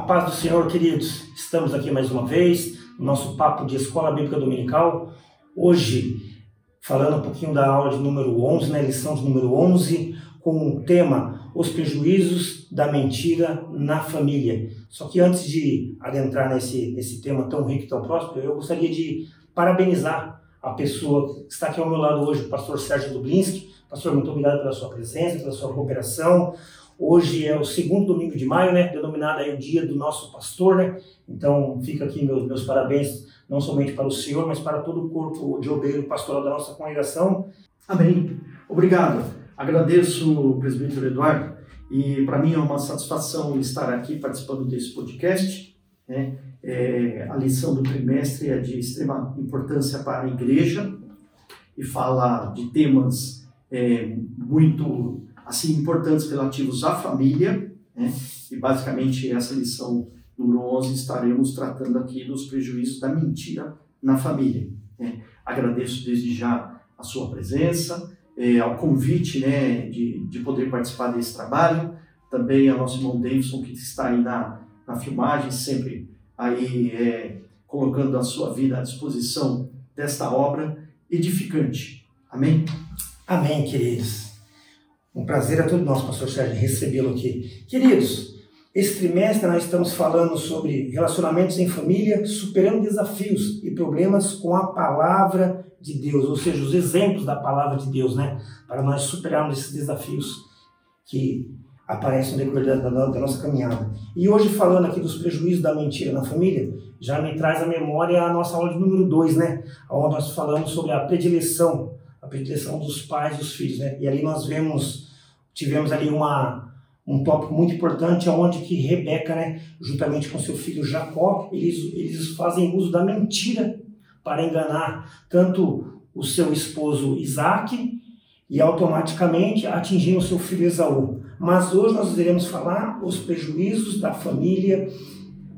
A paz do Senhor, queridos. Estamos aqui mais uma vez no nosso papo de Escola Bíblica Dominical. Hoje, falando um pouquinho da aula de número 11, né, lição de número 11, com o tema Os prejuízos da mentira na família. Só que antes de adentrar nesse, nesse tema tão rico e tão próspero, eu gostaria de parabenizar a pessoa que está aqui ao meu lado hoje, o pastor Sérgio Dublinski. Pastor, muito obrigado pela sua presença, pela sua cooperação. Hoje é o segundo domingo de maio, né? Denominado aí o dia do nosso pastor, né? Então fica aqui meus, meus parabéns, não somente para o senhor, mas para todo o corpo de obreiro pastoral da nossa congregação. Amém. Obrigado. Agradeço o presbítero Eduardo e para mim é uma satisfação estar aqui participando desse podcast. Né? É, a lição do trimestre é de extrema importância para a igreja e fala de temas é, muito assim importantes relativos à família, né? e basicamente essa lição número 11 estaremos tratando aqui dos prejuízos da mentira na família. Né? Agradeço desde já a sua presença, é, ao convite né, de, de poder participar desse trabalho, também ao nosso irmão Davidson que está aí na, na filmagem, sempre aí é, colocando a sua vida à disposição desta obra edificante. Amém? Amém, queridos. Um prazer é todo nosso, pastor Sérgio, recebê-lo aqui. Queridos, esse trimestre nós estamos falando sobre relacionamentos em família, superando desafios e problemas com a palavra de Deus, ou seja, os exemplos da palavra de Deus, né? Para nós superarmos esses desafios que aparecem no decorrer da, da, nossa caminhada. E hoje, falando aqui dos prejuízos da mentira na família, já me traz à memória a nossa aula de número 2, né? Onde nós falamos sobre a predileção a predileção dos pais e dos filhos, né? E ali nós vemos, tivemos ali uma, um tópico muito importante, onde que Rebeca, né, juntamente com seu filho Jacó, eles, eles fazem uso da mentira para enganar tanto o seu esposo Isaac e automaticamente atingir o seu filho Esaú. Mas hoje nós iremos falar os prejuízos da família,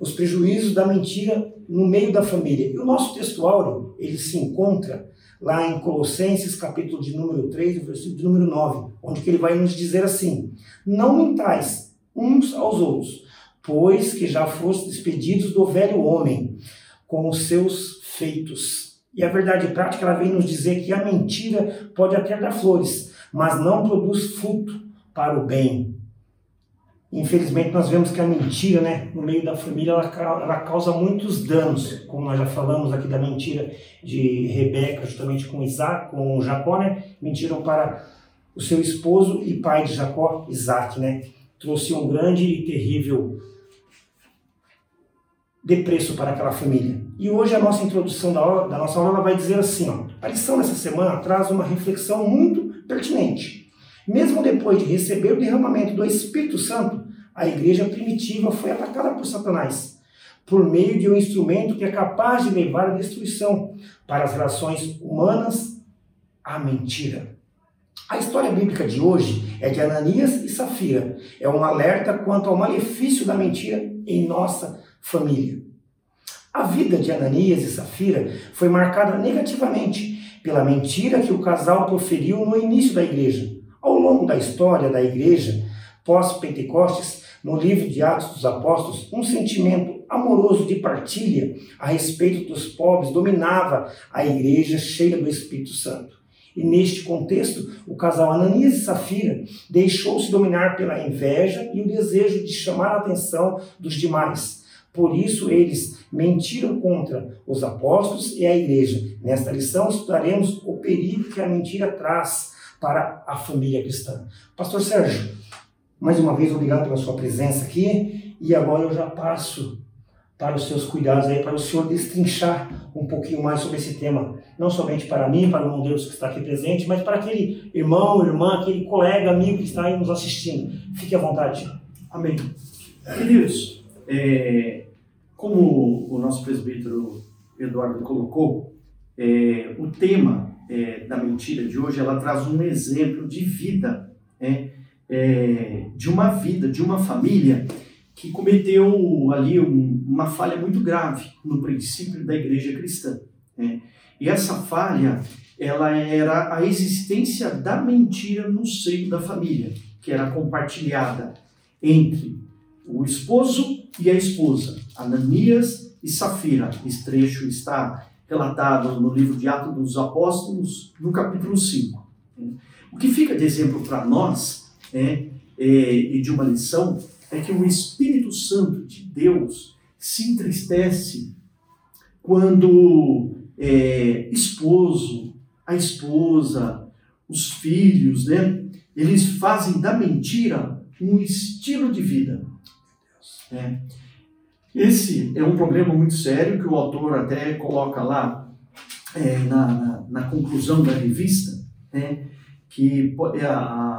os prejuízos da mentira no meio da família. E o nosso textuário, ele se encontra lá em Colossenses, capítulo de número 3, versículo de número 9, onde que ele vai nos dizer assim: Não mentais uns aos outros, pois que já foste despedidos do velho homem, com os seus feitos. E a verdade prática, ela vem nos dizer que a mentira pode até dar flores, mas não produz fruto para o bem. Infelizmente, nós vemos que a mentira, né, no meio da família, ela, ela causa muitos danos, como nós já falamos aqui da mentira de Rebeca, justamente com Isaac, com Jacó, né, mentiram para o seu esposo e pai de Jacó, Isaac, né, trouxe um grande e terrível depreço para aquela família. E hoje a nossa introdução da, da nossa aula vai dizer assim, ó, a lição dessa semana traz uma reflexão muito pertinente. Mesmo depois de receber o derramamento do Espírito Santo, a igreja primitiva foi atacada por Satanás, por meio de um instrumento que é capaz de levar à destruição para as relações humanas, a mentira. A história bíblica de hoje é de Ananias e Safira. É um alerta quanto ao malefício da mentira em nossa família. A vida de Ananias e Safira foi marcada negativamente pela mentira que o casal proferiu no início da igreja. Ao longo da história da igreja, pós-Pentecostes, no livro de Atos dos Apóstolos, um sentimento amoroso de partilha a respeito dos pobres dominava a igreja cheia do Espírito Santo. E neste contexto, o casal Ananias e Safira deixou-se dominar pela inveja e o desejo de chamar a atenção dos demais. Por isso, eles mentiram contra os apóstolos e a igreja. Nesta lição, estudaremos o perigo que a mentira traz para a família cristã. Pastor Sérgio, mais uma vez obrigado pela sua presença aqui e agora eu já passo para os seus cuidados aí, para o senhor destrinchar um pouquinho mais sobre esse tema, não somente para mim, para o irmão Deus que está aqui presente, mas para aquele irmão, irmã, aquele colega, amigo que está aí nos assistindo. Fique à vontade. Amém. Queridos, é, como o nosso presbítero Eduardo colocou, é, o tema é, da mentira de hoje, ela traz um exemplo de vida? É, de uma vida, de uma família que cometeu ali um, uma falha muito grave no princípio da igreja cristã. Né? E essa falha, ela era a existência da mentira no seio da família, que era compartilhada entre o esposo e a esposa, Ananias e Safira. Esse trecho está relatado no livro de Atos dos Apóstolos, no capítulo 5. O que fica de exemplo para nós é, é, e de uma lição é que o Espírito Santo de Deus se entristece quando é, esposo, a esposa, os filhos, né? Eles fazem da mentira um estilo de vida. É. Esse é um problema muito sério que o autor até coloca lá é, na, na, na, conclusão da revista, né? que é a,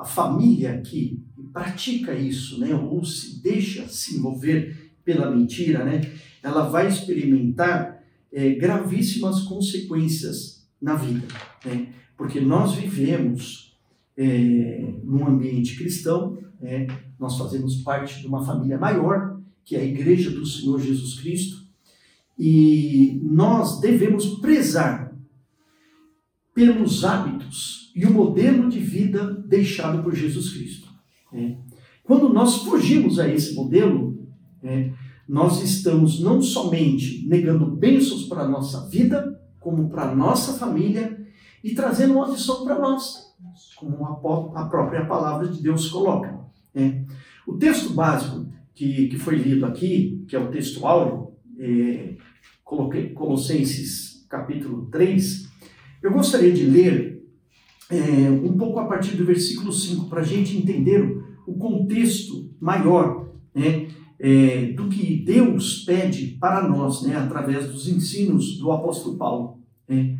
a família que pratica isso, né? ou se deixa se envolver pela mentira, né? ela vai experimentar é, gravíssimas consequências na vida. Né? Porque nós vivemos é, num ambiente cristão, né? nós fazemos parte de uma família maior, que é a Igreja do Senhor Jesus Cristo, e nós devemos prezar pelos hábitos e o modelo de vida deixado por Jesus Cristo. Né? Quando nós fugimos a esse modelo, né, nós estamos não somente negando bênçãos para a nossa vida, como para a nossa família, e trazendo uma lição para nós, como a própria palavra de Deus coloca. Né? O texto básico que, que foi lido aqui, que é o texto áureo, é, Colossenses capítulo 3, eu gostaria de ler é, um pouco a partir do versículo 5, para a gente entender o contexto maior né, é, do que Deus pede para nós, né, através dos ensinos do apóstolo Paulo. Né.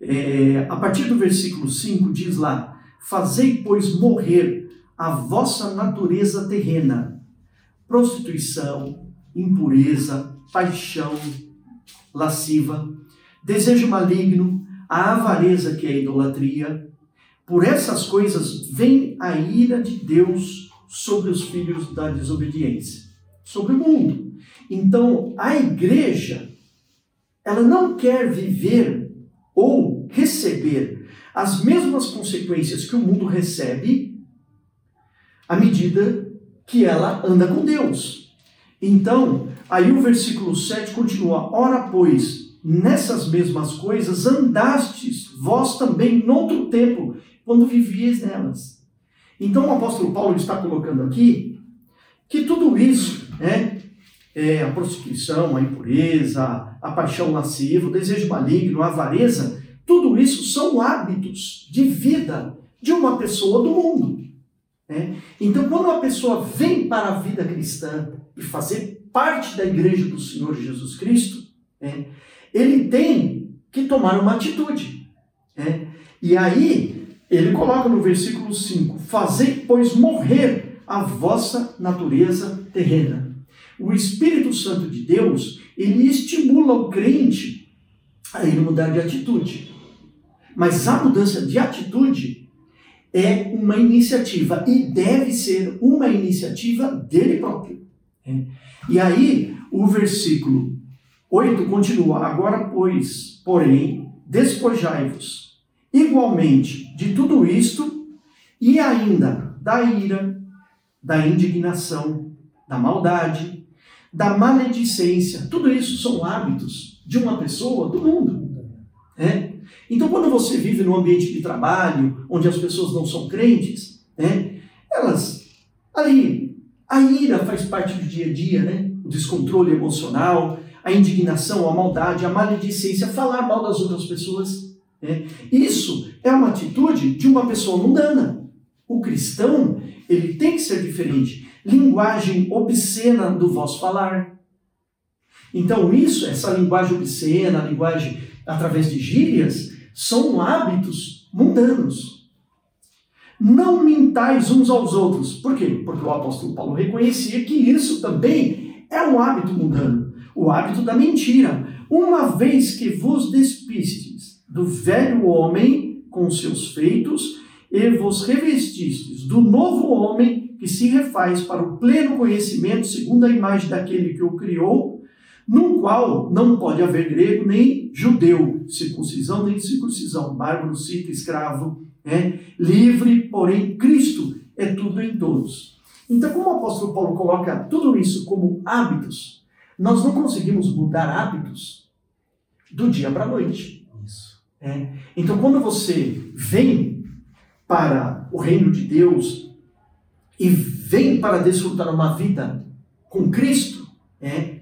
É, a partir do versículo 5 diz lá: Fazei, pois, morrer a vossa natureza terrena, prostituição, impureza, paixão lasciva, desejo maligno, a avareza que é a idolatria. Por essas coisas vem a ira de Deus sobre os filhos da desobediência sobre o mundo. Então, a igreja, ela não quer viver ou receber as mesmas consequências que o mundo recebe à medida que ela anda com Deus. Então, aí o versículo 7 continua: Ora, pois, nessas mesmas coisas andastes vós também noutro tempo, quando vivíeis nelas. Então, o apóstolo Paulo está colocando aqui que tudo isso né? É, a prostituição, a impureza, a paixão lasciva, o desejo maligno, a avareza, tudo isso são hábitos de vida de uma pessoa do mundo. Né? Então, quando uma pessoa vem para a vida cristã e fazer parte da igreja do Senhor Jesus Cristo, né? Ele tem que tomar uma atitude. Né? E aí, ele coloca no versículo 5: Fazei, pois, morrer a vossa natureza terrena o Espírito Santo de Deus, ele estimula o crente a ele mudar de atitude. Mas a mudança de atitude é uma iniciativa e deve ser uma iniciativa dele próprio. E aí, o versículo 8 continua: Agora, pois, porém, despojai-vos igualmente de tudo isto e ainda da ira, da indignação, da maldade, da maledicência. Tudo isso são hábitos de uma pessoa do mundo. É? Então, quando você vive num ambiente de trabalho, onde as pessoas não são crentes, é? elas, ali, a ira faz parte do dia a dia, né? o descontrole emocional, a indignação, a maldade, a maledicência, falar mal das outras pessoas. É? Isso é uma atitude de uma pessoa mundana. O cristão, ele tem que ser diferente linguagem obscena do vosso falar. Então, isso, essa linguagem obscena, a linguagem através de gírias, são hábitos mundanos. Não mintais uns aos outros. Por quê? Porque o apóstolo Paulo reconhecia que isso também é um hábito mundano o hábito da mentira. Uma vez que vos despistes do velho homem com seus feitos e vos revestistes do novo homem que se refaz para o pleno conhecimento segundo a imagem daquele que o criou, no qual não pode haver grego nem judeu, circuncisão nem circuncisão, bárbaro, cita, escravo, é livre, porém Cristo é tudo em todos. Então, como o apóstolo Paulo coloca tudo isso como hábitos, nós não conseguimos mudar hábitos do dia para a noite. Isso. É. Então, quando você vem para o reino de Deus e vem para desfrutar uma vida com Cristo, é,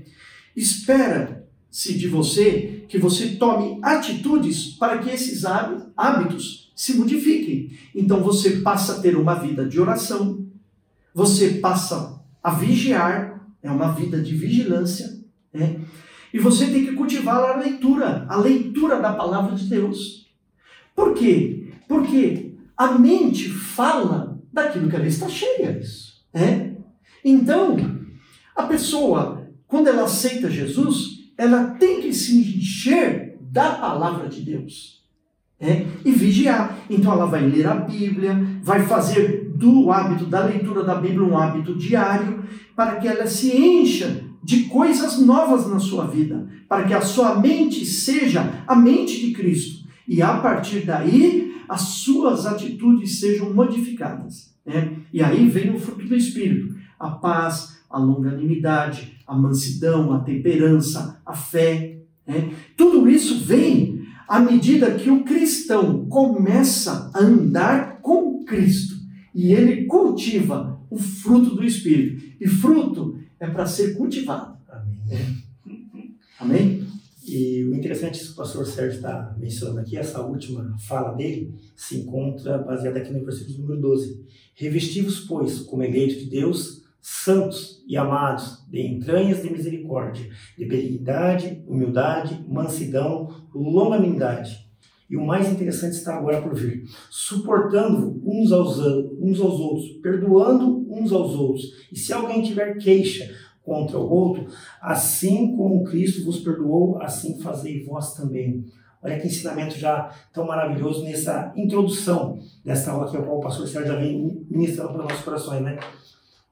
espera-se de você que você tome atitudes para que esses hábitos se modifiquem. Então você passa a ter uma vida de oração, você passa a vigiar, é uma vida de vigilância, né? e você tem que cultivar a leitura, a leitura da palavra de Deus. Por quê? Porque a mente fala daquilo que ela está cheia. Né? Então, a pessoa, quando ela aceita Jesus, ela tem que se encher da palavra de Deus. É, e vigiar. Então ela vai ler a Bíblia, vai fazer do hábito da leitura da Bíblia um hábito diário, para que ela se encha de coisas novas na sua vida, para que a sua mente seja a mente de Cristo. E a partir daí, as suas atitudes sejam modificadas. Né? E aí vem o fruto do Espírito: a paz, a longanimidade, a mansidão, a temperança, a fé. Né? Tudo isso vem à medida que o cristão começa a andar com Cristo e ele cultiva o fruto do Espírito. E fruto é para ser cultivado. Amém. É. Amém? E o interessante é que o pastor Sérgio está mencionando aqui, essa última fala dele, se encontra baseada aqui no versículo número 12. Revestivos, pois, como eleitos de Deus, santos e amados, de entranhas de misericórdia, de benignidade, humildade, mansidão, longanimidade. E o mais interessante está agora por vir. Suportando uns aos, uns aos outros, perdoando uns aos outros. E se alguém tiver queixa contra o outro, assim como Cristo vos perdoou, assim fazei vós também. Olha que ensinamento já tão maravilhoso nessa introdução dessa aula que o pastor Sérgio já vem ministrando para os nossos corações, né?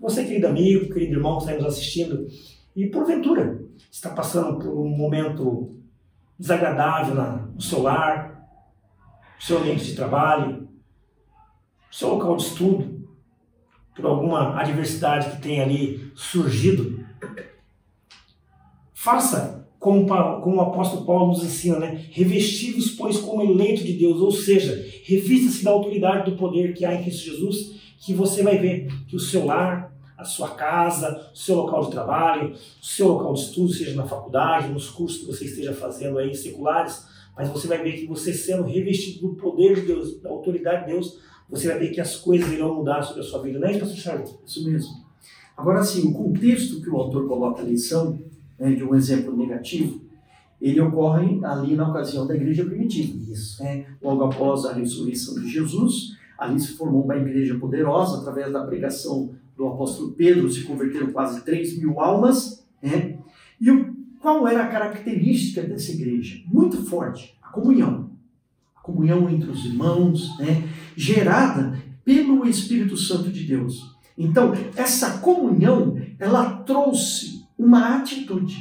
Você, querido amigo, querido irmão que está nos assistindo, e porventura está passando por um momento desagradável no seu lar, seu ambiente de trabalho, seu local de estudo, por alguma adversidade que tenha ali surgido, faça como, como o apóstolo Paulo nos ensina, né? Revestivos, pois, como eleito de Deus, ou seja, revista-se da autoridade do poder que há em Cristo Jesus, que você vai ver que o seu lar, a sua casa, o seu local de trabalho, o seu local de estudo, seja na faculdade, nos cursos que você esteja fazendo aí, seculares, mas você vai ver que você sendo revestido do poder de Deus, da autoridade de Deus, você vai ver que as coisas irão mudar sobre a sua vida, não é isso, pastor Charles? Isso mesmo. Agora sim, o contexto que o autor coloca a lição, né, de um exemplo negativo, ele ocorre ali na ocasião da igreja primitiva. Isso. É, logo após a ressurreição de Jesus, ali se formou uma igreja poderosa através da pregação do apóstolo Pedro, se converteram quase 3 mil almas. Né? E o, qual era a característica dessa igreja? Muito forte, a comunhão. A comunhão entre os irmãos, né? gerada pelo Espírito Santo de Deus. Então, essa comunhão, ela trouxe uma atitude.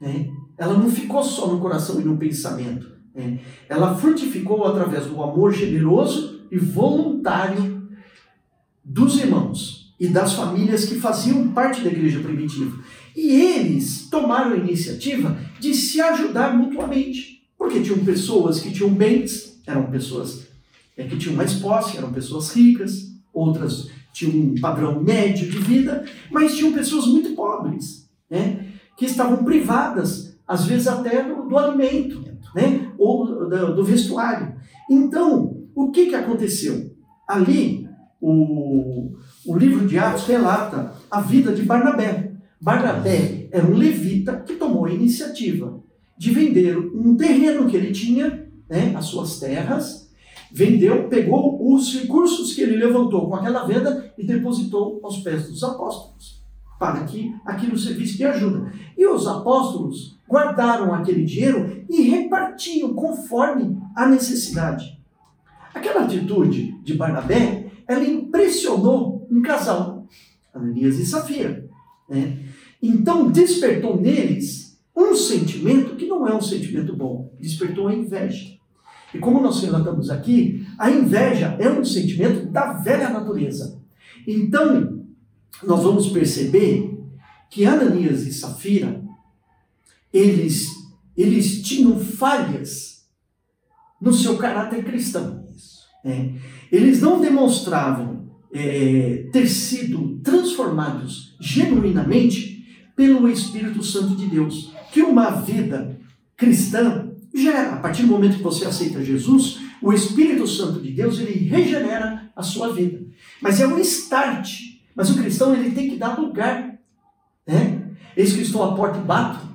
Né? Ela não ficou só no coração e no pensamento. Né? Ela frutificou através do amor generoso e voluntário dos irmãos e das famílias que faziam parte da igreja primitiva. E eles tomaram a iniciativa de se ajudar mutuamente, porque tinham pessoas que tinham bens, eram pessoas é, que tinham mais posse, eram pessoas ricas, outras tinham um padrão médio de vida, mas tinham pessoas muito pobres, né, que estavam privadas, às vezes até do, do alimento, né, ou do, do vestuário. Então, o que, que aconteceu? Ali, o, o livro de Atos relata a vida de Barnabé. Barnabé era um levita que tomou a iniciativa de vender um terreno que ele tinha, né, as suas terras, vendeu, pegou os recursos que ele levantou com aquela venda e depositou aos pés dos apóstolos, para que aquilo servisse de ajuda. E os apóstolos guardaram aquele dinheiro e repartiam conforme a necessidade. Aquela atitude de Barnabé ela impressionou um casal, Ananias e Safira. Né? Então despertou neles um sentimento que não é um sentimento bom, despertou a inveja. E como nós relatamos aqui, a inveja é um sentimento da velha natureza. Então, nós vamos perceber que Ananias e Safira, eles, eles tinham falhas no seu caráter cristão. É. Eles não demonstravam é, ter sido transformados genuinamente pelo Espírito Santo de Deus, que uma vida cristã gera. A partir do momento que você aceita Jesus, o Espírito Santo de Deus ele regenera a sua vida. Mas é um start. Mas o cristão ele tem que dar lugar. Né? Eis que estou à porta e bato.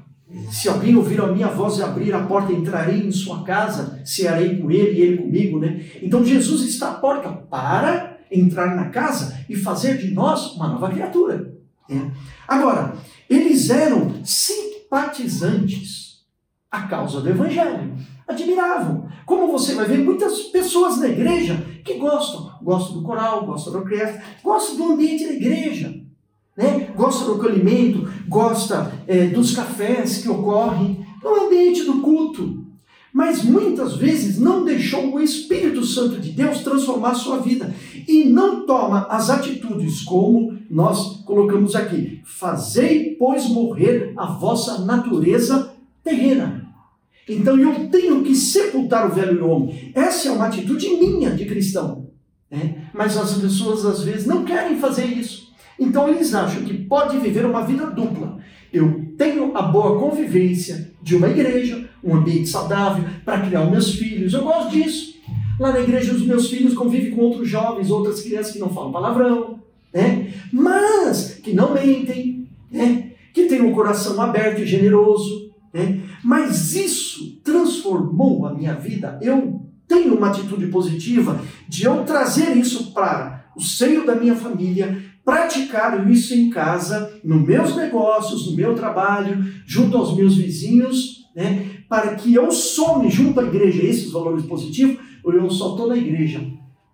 Se alguém ouvir a minha voz e abrir a porta, entrarei em sua casa, cearei com ele e ele comigo, né? Então Jesus está à porta para entrar na casa e fazer de nós uma nova criatura. Né? Agora, eles eram simpatizantes à causa do Evangelho. Admiravam. Como você vai ver, muitas pessoas na igreja que gostam. Gostam do coral, gostam da orquestra, gostam do ambiente da igreja né? gosta do acolhimento, gosta é, dos cafés que ocorrem no ambiente do culto. Mas muitas vezes não deixou o Espírito Santo de Deus transformar a sua vida e não toma as atitudes como nós colocamos aqui. Fazei, pois, morrer a vossa natureza terrena. Então eu tenho que sepultar o velho homem. Essa é uma atitude minha de cristão. Né? Mas as pessoas às vezes não querem fazer isso. Então eles acham que pode viver uma vida dupla. Eu a boa convivência de uma igreja, um ambiente saudável para criar meus filhos. Eu gosto disso. Lá na igreja os meus filhos convivem com outros jovens, outras crianças que não falam palavrão, né? Mas que não mentem, né? Que têm um coração aberto e generoso, né? Mas isso transformou a minha vida. Eu tenho uma atitude positiva de eu trazer isso para o seio da minha família, praticar isso em casa, nos meus negócios, no meu trabalho, junto aos meus vizinhos, né, para que eu some junto à igreja esses valores positivos, ou eu só estou na igreja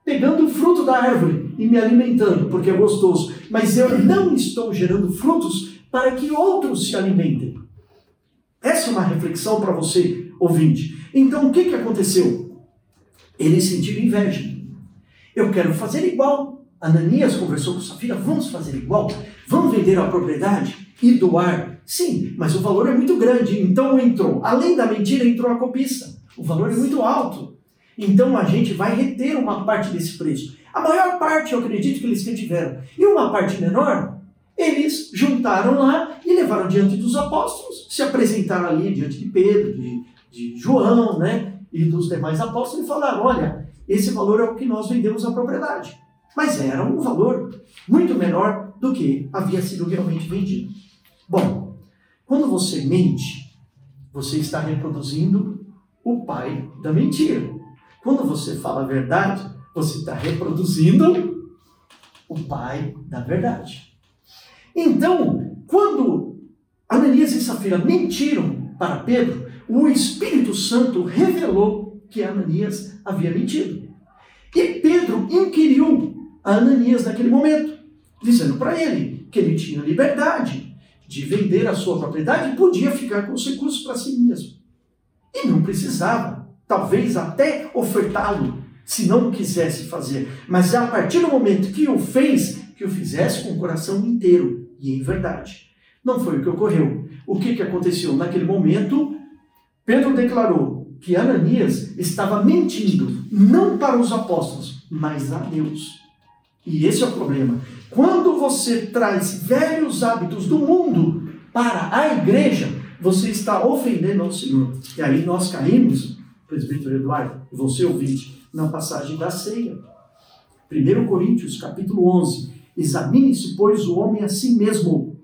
pegando o fruto da árvore e me alimentando, porque é gostoso, mas eu não estou gerando frutos para que outros se alimentem. Essa é uma reflexão para você, ouvinte. Então, o que, que aconteceu? Eles sentiram inveja. Eu quero fazer igual. Ananias conversou com Safira, vamos fazer igual? Vamos vender a propriedade e doar? Sim, mas o valor é muito grande. Então entrou, além da mentira, entrou a cobiça. O valor é muito alto. Então a gente vai reter uma parte desse preço. A maior parte, eu acredito que eles retiveram. E uma parte menor, eles juntaram lá e levaram diante dos apóstolos, se apresentaram ali diante de Pedro, de, de João, né? E dos demais apóstolos e falaram: olha, esse valor é o que nós vendemos a propriedade mas era um valor muito menor do que havia sido realmente vendido. Bom, quando você mente, você está reproduzindo o pai da mentira. Quando você fala a verdade, você está reproduzindo o pai da verdade. Então, quando Ananias e Safira mentiram para Pedro, o Espírito Santo revelou que Ananias havia mentido. E Pedro inquiriu a Ananias naquele momento, dizendo para ele que ele tinha liberdade de vender a sua propriedade e podia ficar com os recursos para si mesmo. E não precisava, talvez até ofertá-lo, se não quisesse fazer. Mas é a partir do momento que o fez, que o fizesse com o coração inteiro e em verdade. Não foi o que ocorreu. O que, que aconteceu? Naquele momento, Pedro declarou que Ananias estava mentindo, não para os apóstolos, mas a Deus. E esse é o problema. Quando você traz velhos hábitos do mundo para a igreja, você está ofendendo ao Senhor. E aí nós caímos, presbítero Eduardo, você ouvinte, na passagem da ceia. 1 Coríntios, capítulo 11. Examine-se, pois, o homem a si mesmo.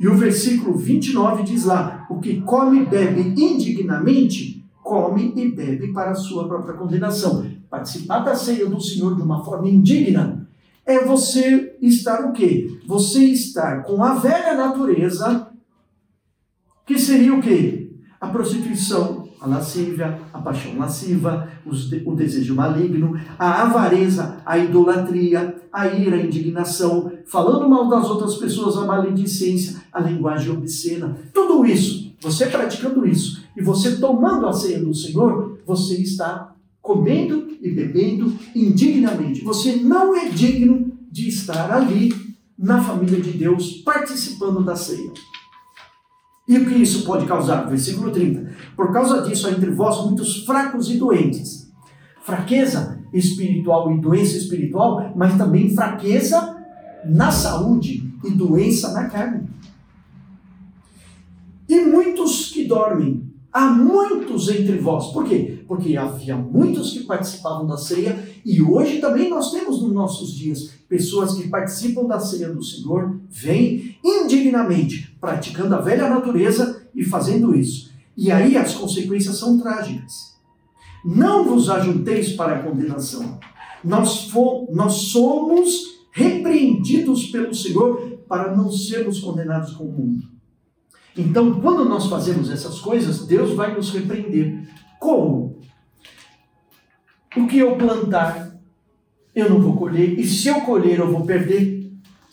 E o versículo 29 diz lá: O que come e bebe indignamente, come e bebe para a sua própria condenação. Participar da ceia do Senhor de uma forma indigna é você estar o quê? Você estar com a velha natureza, que seria o quê? A prostituição, a lascívia, a paixão lasciva, o desejo maligno, a avareza, a idolatria, a ira, a indignação, falando mal das outras pessoas, a maledicência, a linguagem obscena. Tudo isso, você praticando isso e você tomando a ceia do Senhor, você está comendo e bebendo indignamente. Você não é digno de estar ali na família de Deus, participando da ceia. E o que isso pode causar? Versículo 30. Por causa disso há entre vós muitos fracos e doentes. Fraqueza espiritual e doença espiritual, mas também fraqueza na saúde e doença na carne. E muitos que dormem. Há muitos entre vós. Por quê? Porque havia muitos que participavam da ceia e hoje também nós temos nos nossos dias pessoas que participam da ceia do Senhor, vêm indignamente praticando a velha natureza e fazendo isso. E aí as consequências são trágicas. Não vos ajunteis para a condenação. Nós, nós somos repreendidos pelo Senhor para não sermos condenados com o mundo. Então, quando nós fazemos essas coisas, Deus vai nos repreender. Como? O que eu plantar, eu não vou colher, e se eu colher, eu vou perder.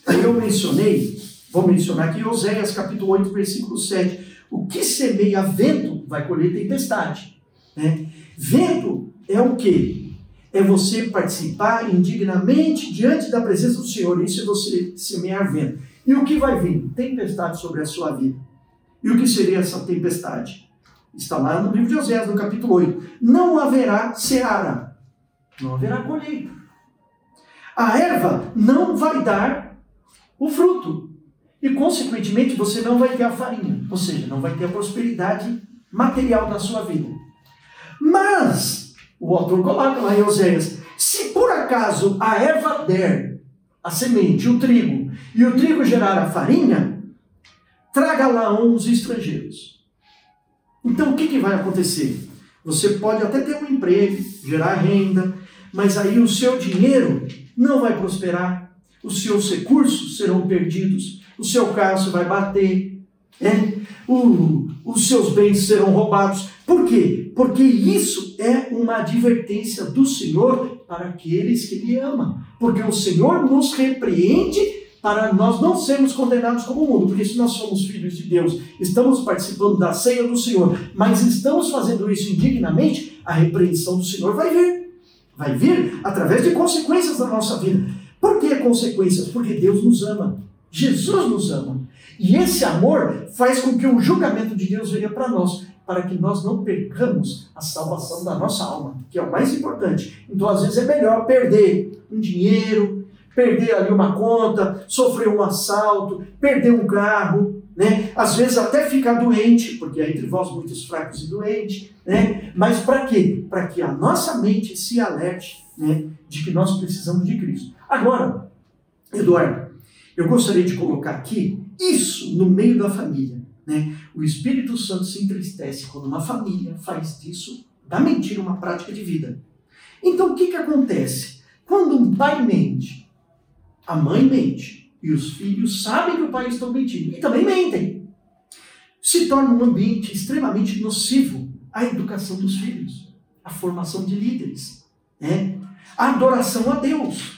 Eu mencionei, vou mencionar aqui Oséias capítulo 8, versículo 7. O que semeia vento vai colher tempestade. Né? Vento é o quê? É você participar indignamente diante da presença do Senhor. Isso é você semear vento. E o que vai vir? Tempestade sobre a sua vida. E o que seria essa tempestade? Está lá no livro de Oséias, no capítulo 8. Não haverá seara. Não haverá colheita. A erva não vai dar o fruto. E, consequentemente, você não vai ter a farinha. Ou seja, não vai ter a prosperidade material na sua vida. Mas, o autor coloca lá em Oséias, se por acaso a erva der a semente, o trigo, e o trigo gerar a farinha, traga lá uns estrangeiros. Então, o que, que vai acontecer? Você pode até ter um emprego, gerar renda, mas aí o seu dinheiro não vai prosperar, os seus recursos serão perdidos, o seu carro vai bater, né? o, os seus bens serão roubados. Por quê? Porque isso é uma advertência do Senhor para aqueles que Ele ama. Porque o Senhor nos repreende para nós não sermos condenados como o mundo. Porque se nós somos filhos de Deus, estamos participando da ceia do Senhor, mas estamos fazendo isso indignamente, a repreensão do Senhor vai vir. Vai vir através de consequências da nossa vida. Por que consequências? Porque Deus nos ama. Jesus nos ama. E esse amor faz com que o julgamento de Deus venha para nós para que nós não percamos a salvação da nossa alma, que é o mais importante. Então, às vezes, é melhor perder um dinheiro, perder ali uma conta, sofrer um assalto, perder um carro, né? Às vezes até ficar doente, porque entre vós muitos fracos e doentes, né? Mas para quê? Para que a nossa mente se alerte, né? De que nós precisamos de Cristo. Agora, Eduardo, eu gostaria de colocar aqui isso no meio da família. Né? O Espírito Santo se entristece quando uma família faz disso, da mentira, uma prática de vida. Então, o que, que acontece? Quando um pai mente, a mãe mente, e os filhos sabem que o pai está mentindo, e também mentem, se torna um ambiente extremamente nocivo à educação dos filhos, à formação de líderes, né? a adoração a Deus.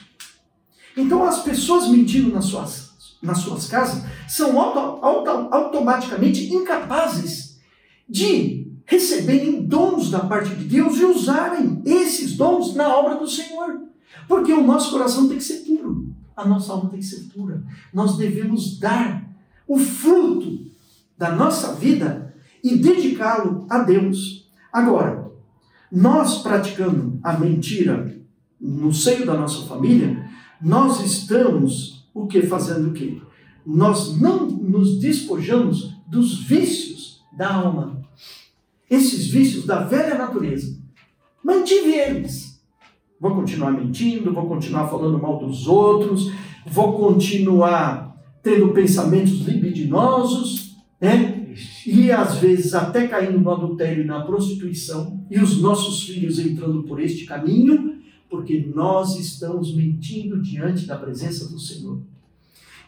Então, as pessoas mentindo nas suas nas suas casas são auto, auto, automaticamente incapazes de receberem dons da parte de Deus e usarem esses dons na obra do Senhor. Porque o nosso coração tem que ser puro, a nossa alma tem que ser pura. Nós devemos dar o fruto da nossa vida e dedicá-lo a Deus. Agora, nós praticando a mentira no seio da nossa família, nós estamos o que? Fazendo o quê? Nós não nos despojamos dos vícios da alma. Esses vícios da velha natureza. Mantive eles. Vou continuar mentindo, vou continuar falando mal dos outros, vou continuar tendo pensamentos libidinosos, né? E às vezes até caindo no adultério e na prostituição, e os nossos filhos entrando por este caminho, porque nós estamos mentindo diante da presença do Senhor.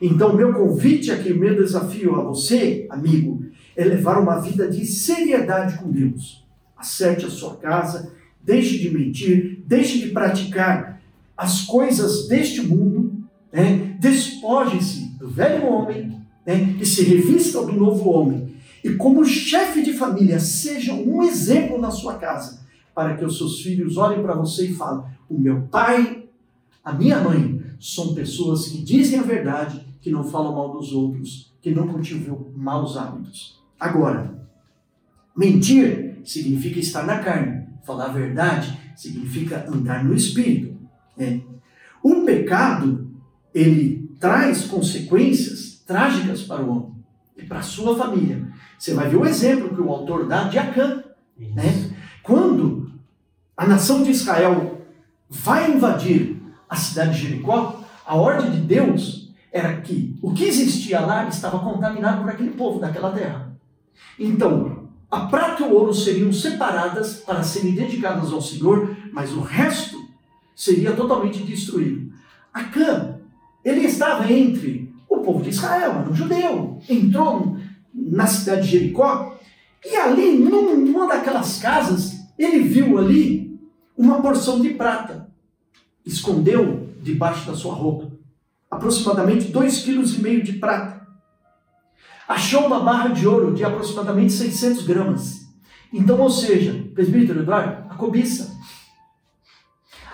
Então, meu convite aqui, meu desafio a você, amigo, é levar uma vida de seriedade com Deus. Acerte a sua casa, deixe de mentir, deixe de praticar as coisas deste mundo, né? despoje-se do velho homem né? e se revista do novo homem. E como chefe de família, seja um exemplo na sua casa, para que os seus filhos olhem para você e falem: o meu pai a minha mãe, são pessoas que dizem a verdade, que não falam mal dos outros, que não cultivam maus hábitos. Agora, mentir significa estar na carne, falar a verdade significa andar no espírito. Né? O pecado, ele traz consequências trágicas para o homem e para a sua família. Você vai ver o exemplo que o autor dá de Acã. Né? Quando a nação de Israel vai invadir a cidade de Jericó, a ordem de Deus era que o que existia lá estava contaminado por aquele povo daquela terra. Então, a prata e o ouro seriam separadas para serem dedicadas ao Senhor, mas o resto seria totalmente destruído. Acã, ele estava entre o povo de Israel, era um judeu, entrou na cidade de Jericó, e ali, numa daquelas casas, ele viu ali uma porção de prata. Escondeu debaixo da sua roupa, aproximadamente 2,5 kg de prata. Achou uma barra de ouro de aproximadamente 600 gramas. Então, ou seja, presbítero Eduardo, a cobiça.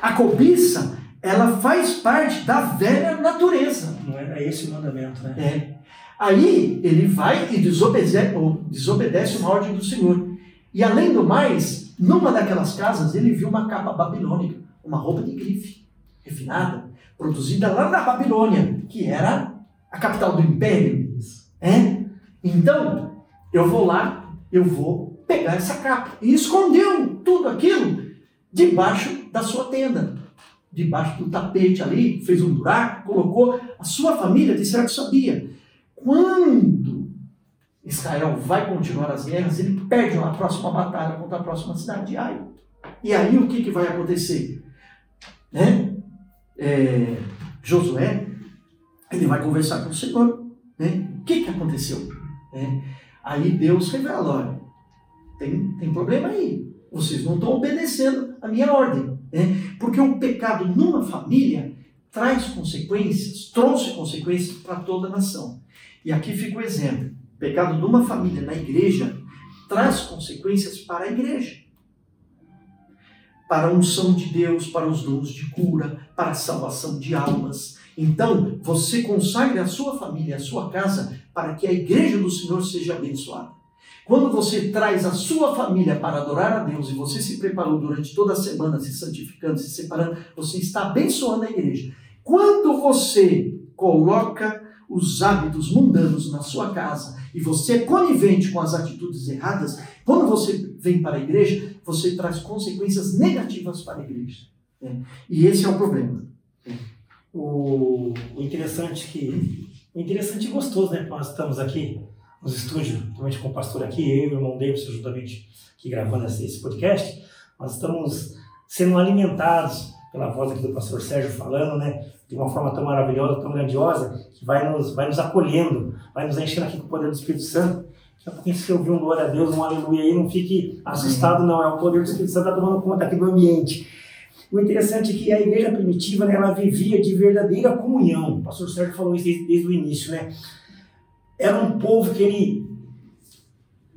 A cobiça, ela faz parte da velha natureza. Não é esse o mandamento, né? É. Aí ele vai e desobedece, desobedece uma ordem do Senhor. E além do mais, numa daquelas casas, ele viu uma capa babilônica, uma roupa de grife, refinada, produzida lá na Babilônia, que era a capital do império. É? Então, eu vou lá, eu vou pegar essa capa. E escondeu tudo aquilo debaixo da sua tenda. Debaixo do tapete ali, fez um buraco, colocou. A sua família de certo sabia. Quando Israel vai continuar as guerras, ele perde a próxima batalha contra a próxima cidade de Ai. E aí o que, que vai acontecer? Né? É, Josué, ele vai conversar com o Senhor. Né? O que, que aconteceu? É, aí Deus revela, olha, tem, tem problema aí. Vocês não estão obedecendo a minha ordem. Né? Porque o pecado numa família traz consequências, trouxe consequências para toda a nação. E aqui fica o exemplo. Pecado de uma família na igreja traz consequências para a igreja. Para a unção de Deus, para os dons de cura, para a salvação de almas. Então, você consagre a sua família, a sua casa, para que a igreja do Senhor seja abençoada. Quando você traz a sua família para adorar a Deus e você se preparou durante toda a semana, se santificando, se separando, você está abençoando a igreja. Quando você coloca os hábitos mundanos na sua casa e você é conivente com as atitudes erradas, quando você vem para a igreja, você traz consequências negativas para a igreja. Né? E esse é o problema. O, o interessante que o interessante e gostoso, né? Nós estamos aqui nos estúdios, justamente com o pastor aqui, eu e o irmão Davis, juntamente aqui gravando esse podcast, nós estamos sendo alimentados pela voz aqui do pastor Sérgio falando, né? de uma forma tão maravilhosa, tão grandiosa, que vai nos, vai nos acolhendo, vai nos enchendo aqui com o poder do Espírito Santo. Daqui a pouquinho, se ouvir um glória a Deus, um aleluia aí, não fique assustado, não. É o poder do Espírito Santo está tomando conta aqui do ambiente. O interessante é que a igreja primitiva, né, ela vivia de verdadeira comunhão. O pastor Sérgio falou isso desde, desde o início, né? Era um povo que ele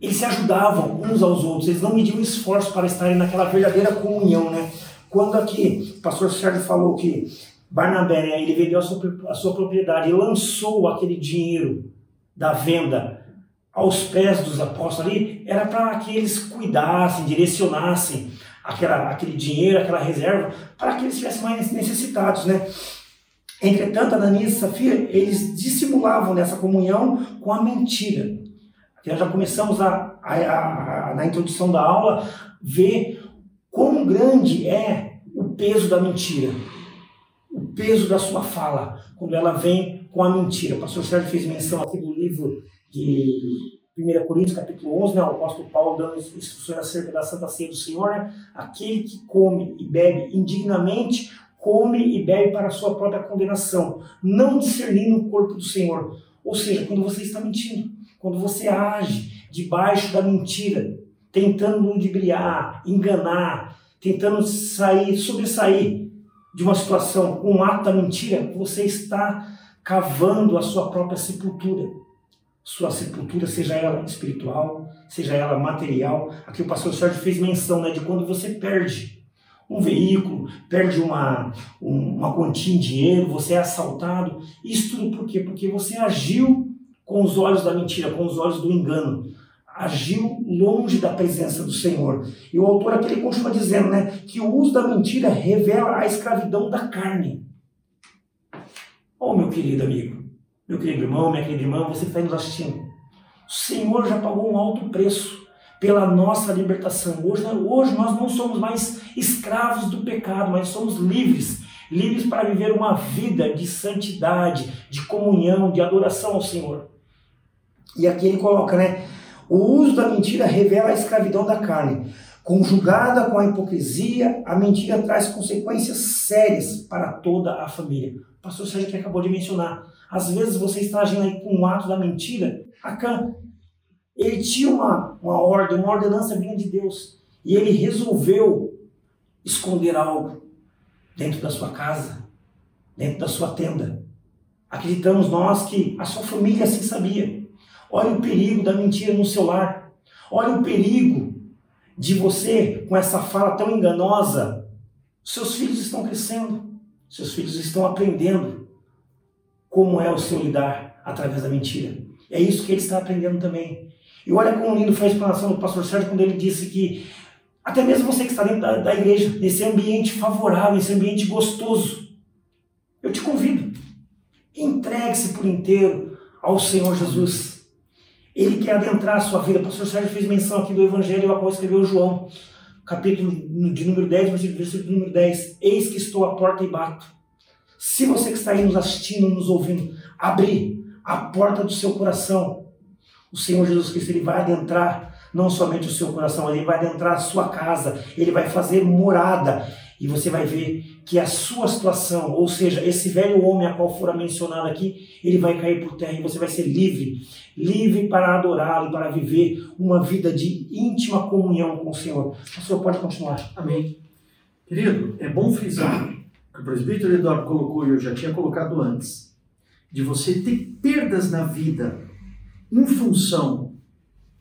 eles se ajudavam uns aos outros, eles não mediam esforço para estarem naquela verdadeira comunhão, né? Quando aqui o pastor Sérgio falou que Barnabé, né, ele vendeu a sua, a sua propriedade e lançou aquele dinheiro da venda aos pés dos apóstolos ali, era para que eles cuidassem, direcionassem aquela, aquele dinheiro, aquela reserva, para que eles estivessem mais necessitados, né? Entretanto, Ananias e Safira, eles dissimulavam nessa comunhão com a mentira. Nós já começamos a, a, a, na introdução da aula ver quão grande é o peso da mentira peso da sua fala quando ela vem com a mentira. O pastor Sérgio fez menção aqui do livro de 1 Coríntios, capítulo 11, né, o apóstolo Paulo dando instruções acerca da Santa Ceia do Senhor. Né? Aquele que come e bebe indignamente, come e bebe para a sua própria condenação, não discernindo o corpo do Senhor. Ou seja, quando você está mentindo, quando você age debaixo da mentira, tentando ludibriar, enganar, tentando sair, sobressair de uma situação, um ato da mentira, você está cavando a sua própria sepultura. Sua sepultura, seja ela espiritual, seja ela material. Aqui o pastor Sérgio fez menção né, de quando você perde um veículo, perde uma, uma quantia em dinheiro, você é assaltado. Isso tudo por quê? Porque você agiu com os olhos da mentira, com os olhos do engano. Agiu longe da presença do Senhor. E o autor aqui ele continua dizendo né, que o uso da mentira revela a escravidão da carne. Oh, meu querido amigo, meu querido irmão, minha querida irmã, você está nos assistindo. O Senhor já pagou um alto preço pela nossa libertação. Hoje, hoje nós não somos mais escravos do pecado, mas somos livres livres para viver uma vida de santidade, de comunhão, de adoração ao Senhor. E aqui ele coloca, né? O uso da mentira revela a escravidão da carne. Conjugada com a hipocrisia, a mentira traz consequências sérias para toda a família. O pastor Sérgio que acabou de mencionar. Às vezes você está agindo aí com um ato da mentira. Acã, ele tinha uma, uma ordem, uma ordenança vinda de Deus. E ele resolveu esconder algo dentro da sua casa, dentro da sua tenda. Acreditamos nós que a sua família assim sabia. Olha o perigo da mentira no seu lar. Olha o perigo de você, com essa fala tão enganosa, seus filhos estão crescendo, seus filhos estão aprendendo como é o seu lidar através da mentira. É isso que ele está aprendendo também. E olha como lindo foi a explanação do pastor Sérgio quando ele disse que até mesmo você que está dentro da, da igreja, nesse ambiente favorável, nesse ambiente gostoso, eu te convido, entregue-se por inteiro ao Senhor Jesus. Ele quer adentrar a sua vida. O pastor Sérgio fez menção aqui do Evangelho a qual escreveu João, capítulo de número 10, versículo número 10. Eis que estou à porta e bato. Se você que está aí nos assistindo, nos ouvindo, abrir a porta do seu coração, o Senhor Jesus Cristo ele vai adentrar não somente o seu coração, ele vai adentrar a sua casa, ele vai fazer morada e você vai ver que a sua situação, ou seja, esse velho homem a qual fora mencionado aqui, ele vai cair por terra e você vai ser livre, livre para adorá-lo, para viver uma vida de íntima comunhão com o Senhor. O Senhor pode continuar. Amém. Querido, é bom frisar que o presbítero Eduardo colocou e eu já tinha colocado antes, de você ter perdas na vida em função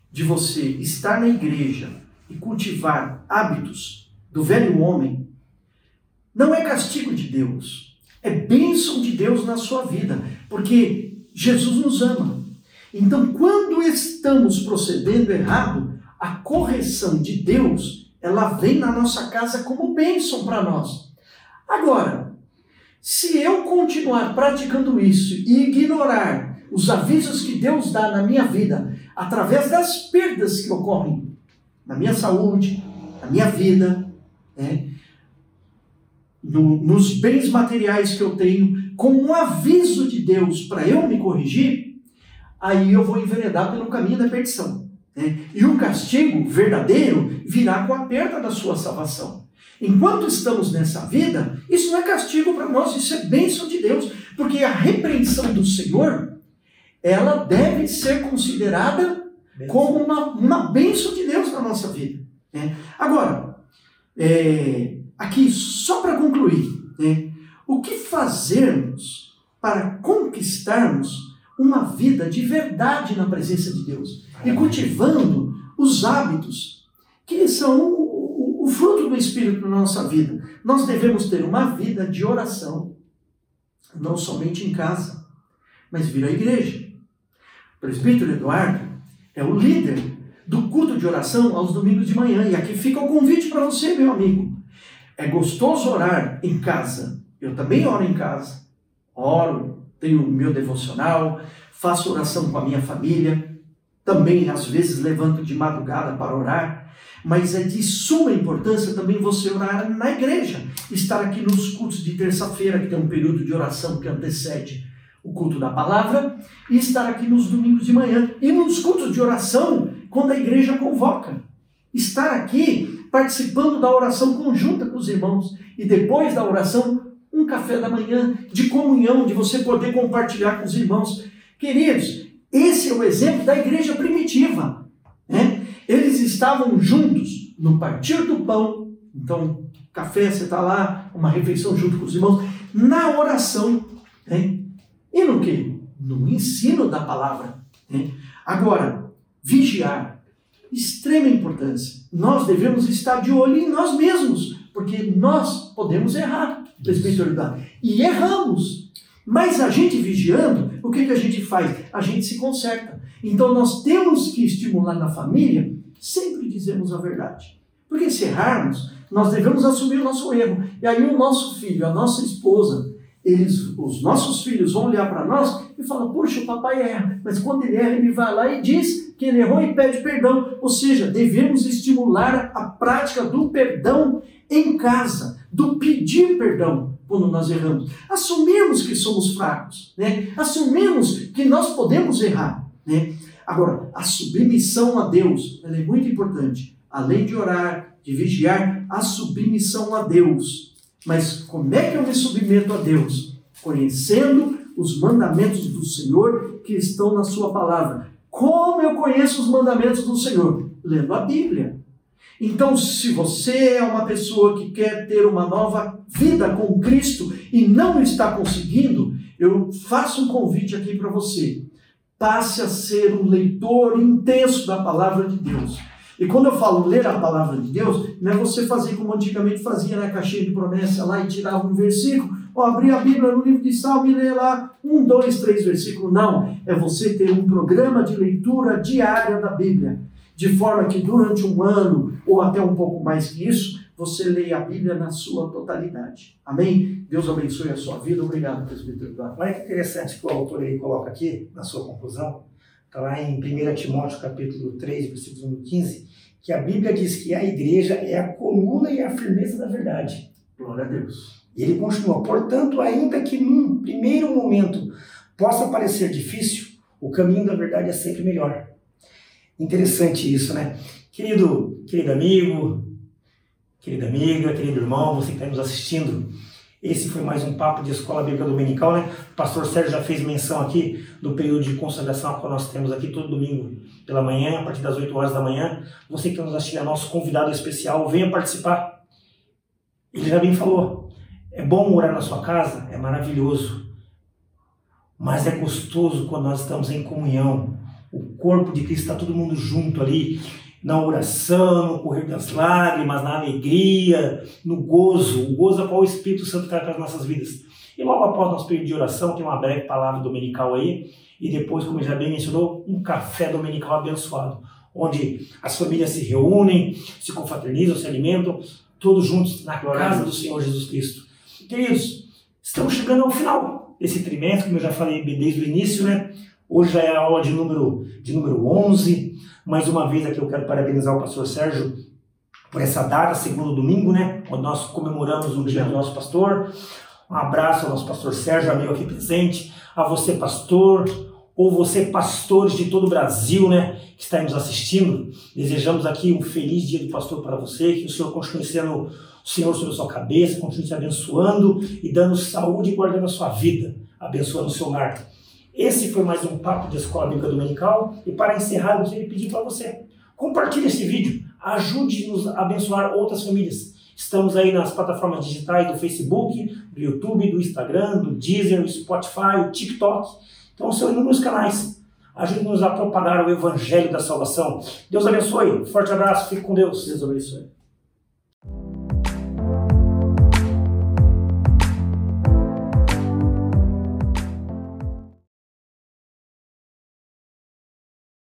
de você estar na igreja e cultivar hábitos do velho homem não é castigo de Deus, é bênção de Deus na sua vida, porque Jesus nos ama. Então, quando estamos procedendo errado, a correção de Deus, ela vem na nossa casa como bênção para nós. Agora, se eu continuar praticando isso e ignorar os avisos que Deus dá na minha vida, através das perdas que ocorrem na minha saúde, na minha vida, né? No, nos bens materiais que eu tenho, com um aviso de Deus para eu me corrigir, aí eu vou enveredar pelo caminho da perdição. Né? E o castigo verdadeiro virá com a perda da sua salvação. Enquanto estamos nessa vida, isso não é castigo para nós, isso é bênção de Deus, porque a repreensão do Senhor, ela deve ser considerada como uma, uma bênção de Deus na nossa vida. Né? Agora, é, aqui, só para concluir, né, o que fazermos para conquistarmos uma vida de verdade na presença de Deus e cultivando os hábitos que são o, o, o fruto do Espírito na nossa vida? Nós devemos ter uma vida de oração, não somente em casa, mas vir à igreja. O presbítero Eduardo é o líder do culto de oração aos domingos de manhã. E aqui fica o convite para você, meu amigo. É gostoso orar em casa. Eu também oro em casa. Oro, tenho o meu devocional, faço oração com a minha família. Também, às vezes, levanto de madrugada para orar. Mas é de suma importância também você orar na igreja. Estar aqui nos cultos de terça-feira, que tem um período de oração que antecede o culto da palavra, e estar aqui nos domingos de manhã. E nos cultos de oração, quando a igreja convoca. Estar aqui participando da oração conjunta com os irmãos. E depois da oração, um café da manhã de comunhão, de você poder compartilhar com os irmãos. Queridos, esse é o exemplo da igreja primitiva. Né? Eles estavam juntos no partir do pão. Então, café, você está lá, uma refeição junto com os irmãos, na oração. Né? E no que? No ensino da palavra. Né? Agora, vigiar extrema importância. Nós devemos estar de olho em nós mesmos, Porque nós podemos errar, presbítero Eduardo. E erramos. Mas a gente vigiando, o que, que a gente faz? A gente se conserta. Então nós temos que estimular na família, sempre dizemos a verdade. Porque se errarmos, nós devemos assumir o nosso erro. E aí o nosso filho, a nossa esposa, eles, os nossos filhos vão olhar para nós e falam, puxa, o papai erra. Mas quando ele erra, ele vai lá e diz que ele errou e pede perdão. Ou seja, devemos estimular a prática do perdão em casa, do pedir perdão quando nós erramos. Assumimos que somos fracos, né? assumimos que nós podemos errar. Né? Agora, a submissão a Deus é muito importante. Além de orar, de vigiar, a submissão a Deus. Mas como é que eu me submeto a Deus? Conhecendo os mandamentos do Senhor que estão na Sua palavra. Como eu conheço os mandamentos do Senhor? Lendo a Bíblia. Então, se você é uma pessoa que quer ter uma nova vida com Cristo e não está conseguindo, eu faço um convite aqui para você. Passe a ser um leitor intenso da palavra de Deus. E quando eu falo ler a palavra de Deus, não é você fazer como antigamente fazia na caixinha de promessa lá e tirava um versículo, ou abrir a Bíblia no livro de Salmo e ler lá um, dois, três versículos. Não. É você ter um programa de leitura diária da Bíblia de forma que durante um ano, ou até um pouco mais que isso, você leia a Bíblia na sua totalidade. Amém? Deus abençoe a sua vida. Obrigado, presbítero Eduardo. Olha que interessante que o autor aí coloca aqui, na sua conclusão, está lá em 1 Timóteo capítulo 3, versículo 15, que a Bíblia diz que a igreja é a coluna e a firmeza da verdade. Glória a Deus. E ele continua, portanto, ainda que num primeiro momento possa parecer difícil, o caminho da verdade é sempre melhor. Interessante isso, né? Querido, querido amigo, querida amiga, querido irmão, você que está nos assistindo, esse foi mais um papo de Escola Bíblica Dominical, né? O pastor Sérgio já fez menção aqui do período de consagração que nós temos aqui todo domingo pela manhã, a partir das 8 horas da manhã. Você que nos assistindo é nosso convidado especial, venha participar. Ele já bem falou, é bom morar na sua casa? É maravilhoso. Mas é gostoso quando nós estamos em comunhão, o corpo de Cristo está todo mundo junto ali, na oração, no correr das lágrimas, na alegria, no gozo, o gozo a qual o Espírito Santo traz para as nossas vidas. E logo após nosso período de oração, tem uma breve palavra dominical aí, e depois, como já bem mencionou, um café dominical abençoado, onde as famílias se reúnem, se confraternizam, se alimentam, todos juntos na casa do Senhor Jesus Cristo. Queridos, estamos chegando ao final desse trimestre, como eu já falei desde o início, né? Hoje já é a aula de número, de número 11. Mais uma vez aqui eu quero parabenizar o pastor Sérgio por essa data, segundo domingo, né? Onde nós comemoramos o dia do nosso pastor. Um abraço ao nosso pastor Sérgio, amigo aqui presente. A você, pastor, ou você, pastores de todo o Brasil, né? Que está nos assistindo. Desejamos aqui um feliz dia do pastor para você. Que o Senhor continue sendo o Senhor sobre a sua cabeça, continue te abençoando e dando saúde e guardando a sua vida, abençoando o seu lar. Esse foi mais um papo de Escola Bíblica Dominical. E para encerrar, eu gostaria de pedir para você: compartilhe esse vídeo, ajude-nos a abençoar outras famílias. Estamos aí nas plataformas digitais do Facebook, do YouTube, do Instagram, do Deezer, do Spotify, do TikTok. Então são inúmeros canais. Ajude-nos a propagar o Evangelho da Salvação. Deus abençoe. Forte abraço. Fique com Deus. Deus abençoe.